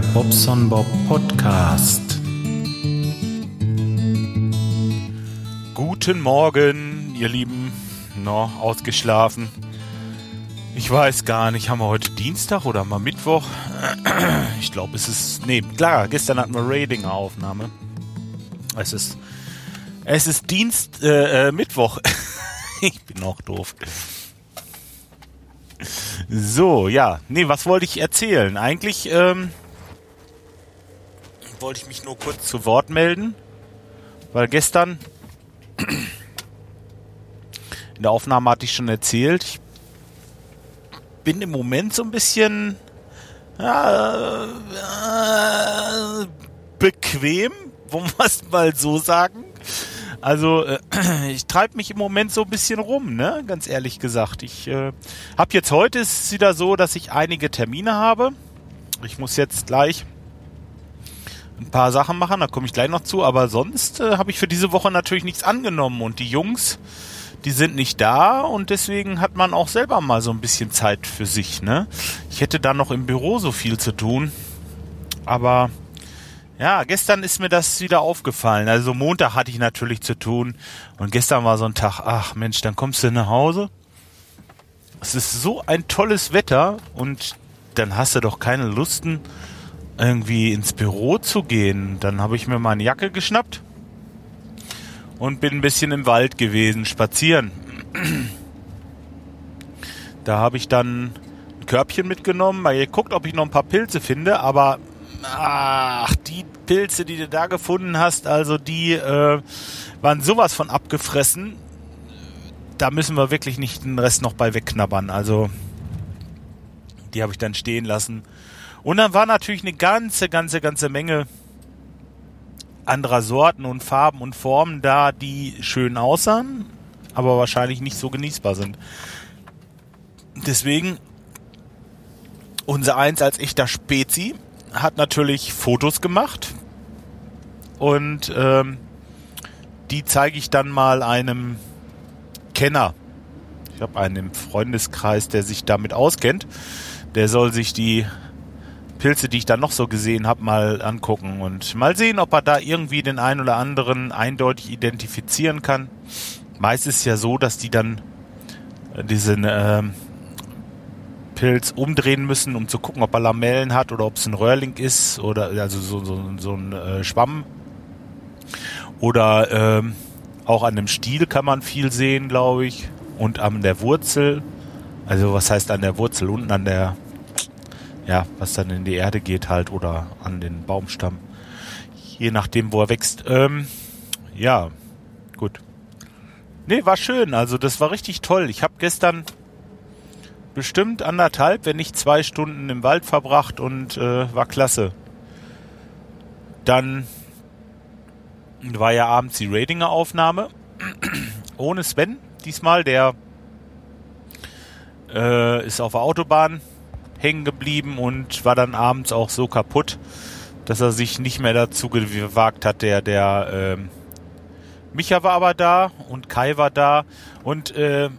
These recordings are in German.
Bobson Bob Podcast. Guten Morgen, ihr Lieben. No, ausgeschlafen. Ich weiß gar nicht, haben wir heute Dienstag oder mal Mittwoch? Ich glaube, es ist. Nee, klar, gestern hatten wir Rating-Aufnahme. Es ist. Es ist Dienst. Äh, äh, Mittwoch. ich bin auch doof. So, ja. Nee, was wollte ich erzählen? Eigentlich ähm, wollte ich mich nur kurz zu Wort melden, weil gestern in der Aufnahme hatte ich schon erzählt, ich bin im Moment so ein bisschen äh, bequem, wollen wir es mal so sagen. Also äh, ich treibe mich im Moment so ein bisschen rum, ne? Ganz ehrlich gesagt. Ich äh, habe jetzt heute ist es wieder so, dass ich einige Termine habe. Ich muss jetzt gleich ein paar Sachen machen, da komme ich gleich noch zu. Aber sonst äh, habe ich für diese Woche natürlich nichts angenommen und die Jungs, die sind nicht da und deswegen hat man auch selber mal so ein bisschen Zeit für sich, ne? Ich hätte da noch im Büro so viel zu tun, aber ja, gestern ist mir das wieder aufgefallen. Also Montag hatte ich natürlich zu tun und gestern war so ein Tag, ach Mensch, dann kommst du nach Hause. Es ist so ein tolles Wetter und dann hast du doch keine Lusten, irgendwie ins Büro zu gehen. Dann habe ich mir meine Jacke geschnappt und bin ein bisschen im Wald gewesen, spazieren. Da habe ich dann ein Körbchen mitgenommen, mal geguckt, ob ich noch ein paar Pilze finde, aber Ach, die Pilze, die du da gefunden hast, also die äh, waren sowas von abgefressen. Da müssen wir wirklich nicht den Rest noch bei wegknabbern. Also die habe ich dann stehen lassen. Und dann war natürlich eine ganze, ganze, ganze Menge anderer Sorten und Farben und Formen da, die schön aussahen, aber wahrscheinlich nicht so genießbar sind. Deswegen unser Eins als echter Spezi hat natürlich Fotos gemacht und ähm, die zeige ich dann mal einem Kenner. Ich habe einen im Freundeskreis, der sich damit auskennt. Der soll sich die Pilze, die ich dann noch so gesehen habe, mal angucken und mal sehen, ob er da irgendwie den einen oder anderen eindeutig identifizieren kann. Meist ist es ja so, dass die dann äh, diesen äh, Pilz umdrehen müssen, um zu gucken, ob er Lamellen hat oder ob es ein Röhrling ist oder also so, so, so ein äh, Schwamm. Oder ähm, auch an dem Stiel kann man viel sehen, glaube ich. Und an der Wurzel. Also was heißt an der Wurzel? Unten an der, ja, was dann in die Erde geht halt oder an den Baumstamm. Je nachdem, wo er wächst. Ähm, ja, gut. Nee, war schön. Also das war richtig toll. Ich habe gestern bestimmt anderthalb, wenn nicht zwei Stunden im Wald verbracht und äh, war klasse. Dann war ja abends die Ratinger Aufnahme ohne Sven diesmal, der äh, ist auf der Autobahn hängen geblieben und war dann abends auch so kaputt, dass er sich nicht mehr dazu gewagt hat. Der, der äh, Micha war aber da und Kai war da und äh,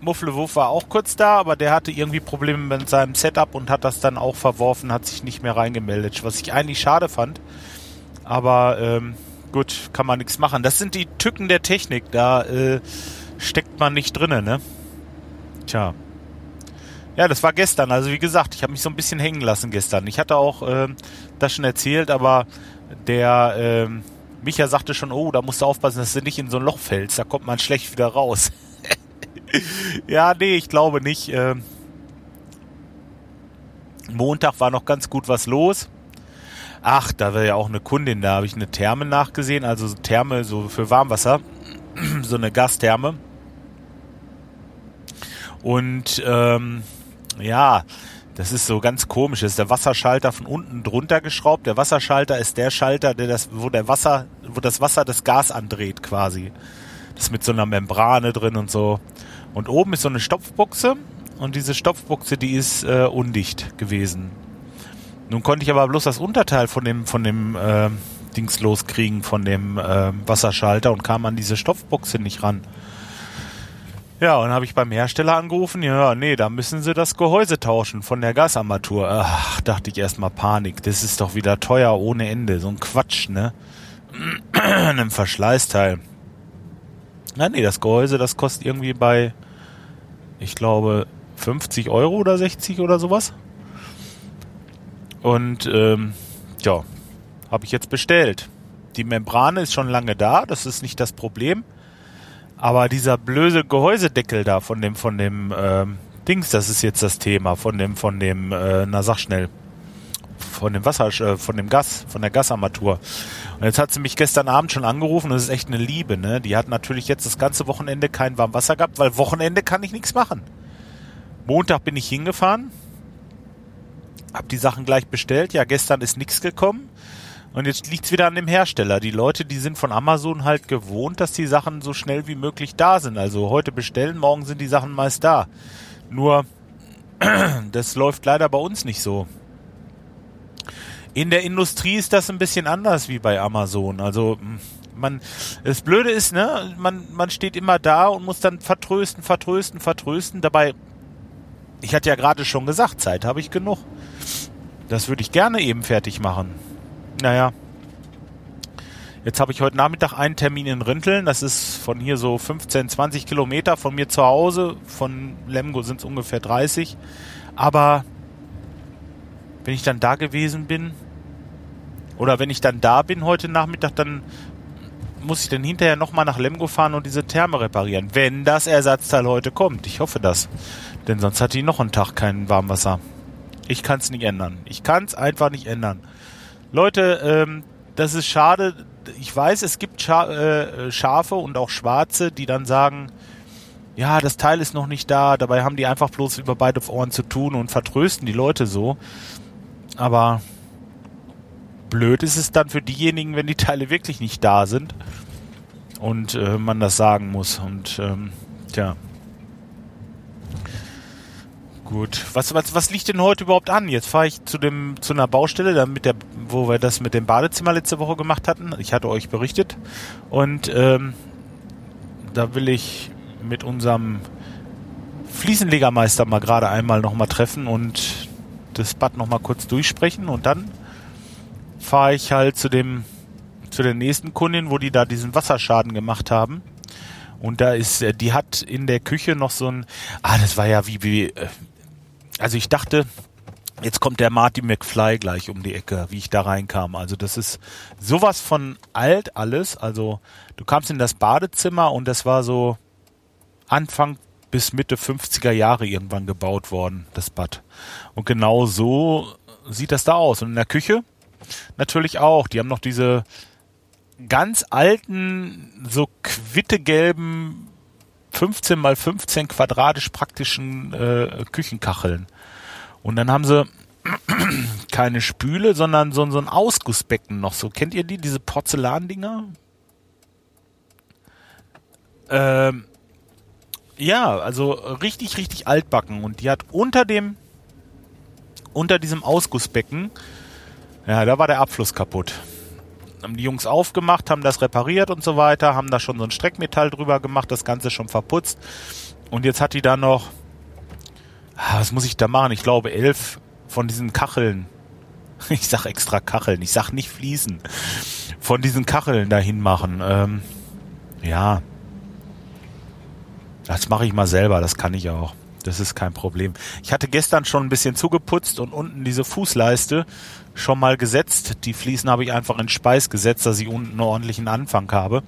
Mufflewuff war auch kurz da, aber der hatte irgendwie Probleme mit seinem Setup und hat das dann auch verworfen, hat sich nicht mehr reingemeldet, was ich eigentlich schade fand. Aber ähm, gut, kann man nichts machen. Das sind die Tücken der Technik, da äh, steckt man nicht drinnen, ne? Tja. Ja, das war gestern. Also wie gesagt, ich habe mich so ein bisschen hängen lassen gestern. Ich hatte auch äh, das schon erzählt, aber der äh, Micha sagte schon, oh, da musst du aufpassen, dass du nicht in so ein Loch fällst. Da kommt man schlecht wieder raus ja, nee, ich glaube nicht. Ähm, Montag war noch ganz gut was los. Ach, da war ja auch eine Kundin, da habe ich eine Therme nachgesehen, also Therme so für Warmwasser, so eine Gastherme. Und ähm, ja, das ist so ganz komisch. Das ist der Wasserschalter von unten drunter geschraubt. Der Wasserschalter ist der Schalter, der das, wo der Wasser, wo das Wasser das Gas andreht quasi. Das ist mit so einer Membrane drin und so. Und oben ist so eine Stopfbuchse und diese Stopfbuchse, die ist äh, undicht gewesen. Nun konnte ich aber bloß das Unterteil von dem von dem äh, Dings loskriegen von dem äh, Wasserschalter und kam an diese Stopfbuchse nicht ran. Ja, und habe ich beim Hersteller angerufen, ja, nee, da müssen sie das Gehäuse tauschen von der Gasarmatur. Ach, dachte ich erstmal Panik, das ist doch wieder teuer ohne Ende, so ein Quatsch, ne? Ein Verschleißteil. Na nee, das Gehäuse, das kostet irgendwie bei, ich glaube, 50 Euro oder 60 oder sowas. Und ähm, ja, habe ich jetzt bestellt. Die Membrane ist schon lange da, das ist nicht das Problem. Aber dieser blöde Gehäusedeckel da von dem, von dem ähm, Dings, das ist jetzt das Thema, von dem, von dem, äh, na sag schnell, von dem Wasser, äh, von dem Gas, von der Gasarmatur. Und jetzt hat sie mich gestern Abend schon angerufen, das ist echt eine Liebe, ne? Die hat natürlich jetzt das ganze Wochenende kein Warmwasser gehabt, weil Wochenende kann ich nichts machen. Montag bin ich hingefahren, hab die Sachen gleich bestellt, ja, gestern ist nichts gekommen. Und jetzt liegt's wieder an dem Hersteller. Die Leute, die sind von Amazon halt gewohnt, dass die Sachen so schnell wie möglich da sind. Also heute bestellen, morgen sind die Sachen meist da. Nur, das läuft leider bei uns nicht so. In der Industrie ist das ein bisschen anders wie bei Amazon. Also man, das Blöde ist, ne, man, man steht immer da und muss dann vertrösten, vertrösten, vertrösten. Dabei, ich hatte ja gerade schon gesagt, Zeit habe ich genug. Das würde ich gerne eben fertig machen. Naja. Jetzt habe ich heute Nachmittag einen Termin in Rinteln. Das ist von hier so 15, 20 Kilometer von mir zu Hause. Von Lemgo sind es ungefähr 30. Aber wenn ich dann da gewesen bin, oder wenn ich dann da bin heute Nachmittag, dann muss ich dann hinterher nochmal nach Lemgo fahren und diese Therme reparieren. Wenn das Ersatzteil heute kommt. Ich hoffe das. Denn sonst hat die noch einen Tag kein Warmwasser. Ich kann es nicht ändern. Ich kann es einfach nicht ändern. Leute, ähm, das ist schade. Ich weiß, es gibt Scha äh, Schafe und auch Schwarze, die dann sagen, ja, das Teil ist noch nicht da. Dabei haben die einfach bloß über beide Ohren zu tun und vertrösten die Leute so. Aber blöd ist es dann für diejenigen, wenn die Teile wirklich nicht da sind und äh, man das sagen muss. Und ähm, tja, Gut. Was, was, was liegt denn heute überhaupt an? Jetzt fahre ich zu dem zu einer Baustelle, da mit der, wo wir das mit dem Badezimmer letzte Woche gemacht hatten. Ich hatte euch berichtet. Und ähm, da will ich mit unserem Fliesenlegermeister mal gerade einmal nochmal treffen und das Bad nochmal kurz durchsprechen und dann fahre ich halt zu dem zu der nächsten Kundin, wo die da diesen Wasserschaden gemacht haben. Und da ist, äh, die hat in der Küche noch so ein, ah, das war ja wie, wie, äh, also ich dachte, jetzt kommt der Marty McFly gleich um die Ecke, wie ich da reinkam. Also das ist sowas von alt alles. Also du kamst in das Badezimmer und das war so Anfang bis Mitte 50er Jahre irgendwann gebaut worden, das Bad. Und genau so sieht das da aus. Und in der Küche natürlich auch. Die haben noch diese ganz alten, so quittegelben 15 mal 15 quadratisch praktischen äh, Küchenkacheln. Und dann haben sie keine Spüle, sondern so, so ein Ausgussbecken noch so. Kennt ihr die, diese Porzellandinger? Ähm, ja, also richtig, richtig altbacken. Und die hat unter dem, unter diesem Ausgussbecken, ja, da war der Abfluss kaputt haben die Jungs aufgemacht, haben das repariert und so weiter, haben da schon so ein Streckmetall drüber gemacht, das Ganze schon verputzt. Und jetzt hat die da noch, was muss ich da machen? Ich glaube, elf von diesen Kacheln. Ich sag extra Kacheln, ich sag nicht Fliesen. Von diesen Kacheln dahin machen. Ähm, ja. Das mache ich mal selber, das kann ich auch. Das ist kein Problem. Ich hatte gestern schon ein bisschen zugeputzt und unten diese Fußleiste schon mal gesetzt. Die Fliesen habe ich einfach in Speis gesetzt, dass ich unten einen ordentlichen Anfang habe.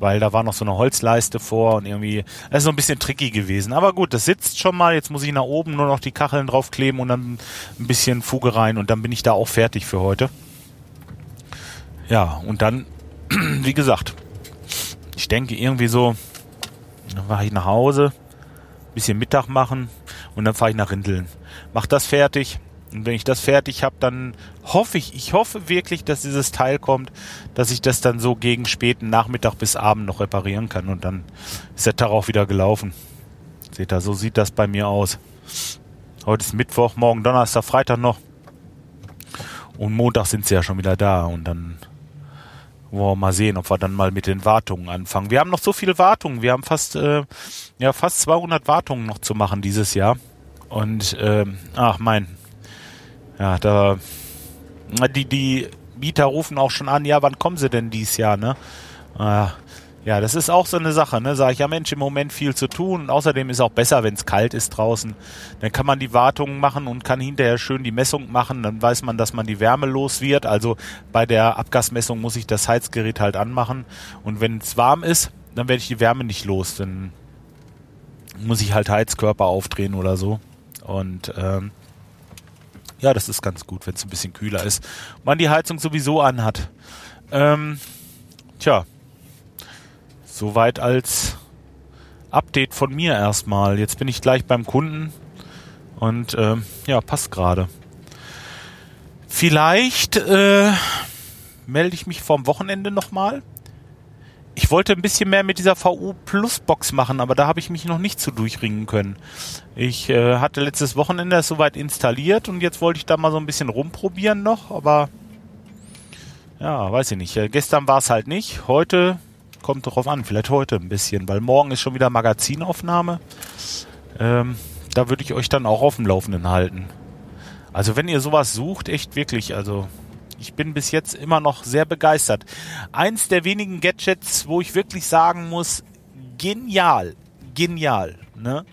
Weil da war noch so eine Holzleiste vor und irgendwie, das ist so ein bisschen tricky gewesen. Aber gut, das sitzt schon mal. Jetzt muss ich nach oben nur noch die Kacheln draufkleben und dann ein bisschen Fuge rein und dann bin ich da auch fertig für heute. Ja, und dann, wie gesagt, ich denke irgendwie so, dann fahre ich nach Hause, bisschen Mittag machen und dann fahre ich nach Rindeln. Mach das fertig und wenn ich das fertig habe, dann hoffe ich, ich hoffe wirklich, dass dieses Teil kommt, dass ich das dann so gegen späten Nachmittag bis Abend noch reparieren kann und dann ist der Tag auch wieder gelaufen. Seht ihr, so sieht das bei mir aus. Heute ist Mittwoch, morgen Donnerstag, Freitag noch. Und Montag sind sie ja schon wieder da und dann wo wir mal sehen, ob wir dann mal mit den Wartungen anfangen. Wir haben noch so viele Wartungen. Wir haben fast, äh, ja, fast 200 Wartungen noch zu machen dieses Jahr. Und, äh, ach mein, ja, da, die, die Mieter rufen auch schon an, ja, wann kommen sie denn dieses Jahr, ne? Äh, ja, das ist auch so eine Sache, ne? Sag ich, ja Mensch, im Moment viel zu tun. Und außerdem ist auch besser, wenn es kalt ist draußen. Dann kann man die Wartungen machen und kann hinterher schön die Messung machen. Dann weiß man, dass man die Wärme los wird. Also bei der Abgasmessung muss ich das Heizgerät halt anmachen. Und wenn es warm ist, dann werde ich die Wärme nicht los. Dann muss ich halt Heizkörper aufdrehen oder so. Und ähm, ja, das ist ganz gut, wenn es ein bisschen kühler ist. Man die Heizung sowieso anhat. Ähm, tja, Soweit als Update von mir erstmal. Jetzt bin ich gleich beim Kunden und äh, ja, passt gerade. Vielleicht äh, melde ich mich vorm Wochenende nochmal. Ich wollte ein bisschen mehr mit dieser VU Plus Box machen, aber da habe ich mich noch nicht zu durchringen können. Ich äh, hatte letztes Wochenende das soweit installiert und jetzt wollte ich da mal so ein bisschen rumprobieren noch, aber ja, weiß ich nicht. Äh, gestern war es halt nicht. Heute kommt darauf an, vielleicht heute ein bisschen, weil morgen ist schon wieder Magazinaufnahme. Ähm, da würde ich euch dann auch auf dem Laufenden halten. Also wenn ihr sowas sucht, echt wirklich, also ich bin bis jetzt immer noch sehr begeistert. Eins der wenigen Gadgets, wo ich wirklich sagen muss, genial, genial. Ne?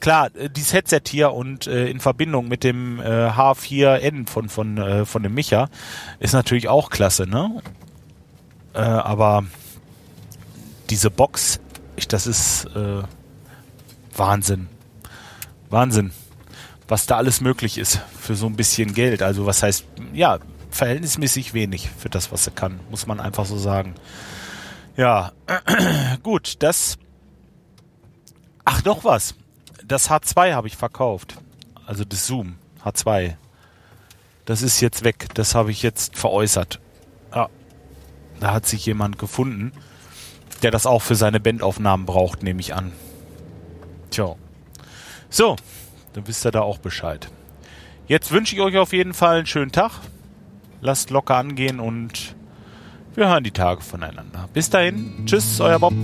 Klar, äh, dieses Headset hier und äh, in Verbindung mit dem äh, H4N von von äh, von dem Micha ist natürlich auch klasse, ne? Äh, aber diese Box, ich, das ist äh, Wahnsinn. Wahnsinn. Was da alles möglich ist für so ein bisschen Geld. Also was heißt, ja, verhältnismäßig wenig für das, was er kann, muss man einfach so sagen. Ja, gut, das. Ach, noch was. Das H2 habe ich verkauft. Also das Zoom H2. Das ist jetzt weg. Das habe ich jetzt veräußert. Ja, da hat sich jemand gefunden der das auch für seine Bandaufnahmen braucht, nehme ich an. Tja. So, dann wisst ihr da auch Bescheid. Jetzt wünsche ich euch auf jeden Fall einen schönen Tag. Lasst locker angehen und wir hören die Tage voneinander. Bis dahin. Tschüss, euer Bob.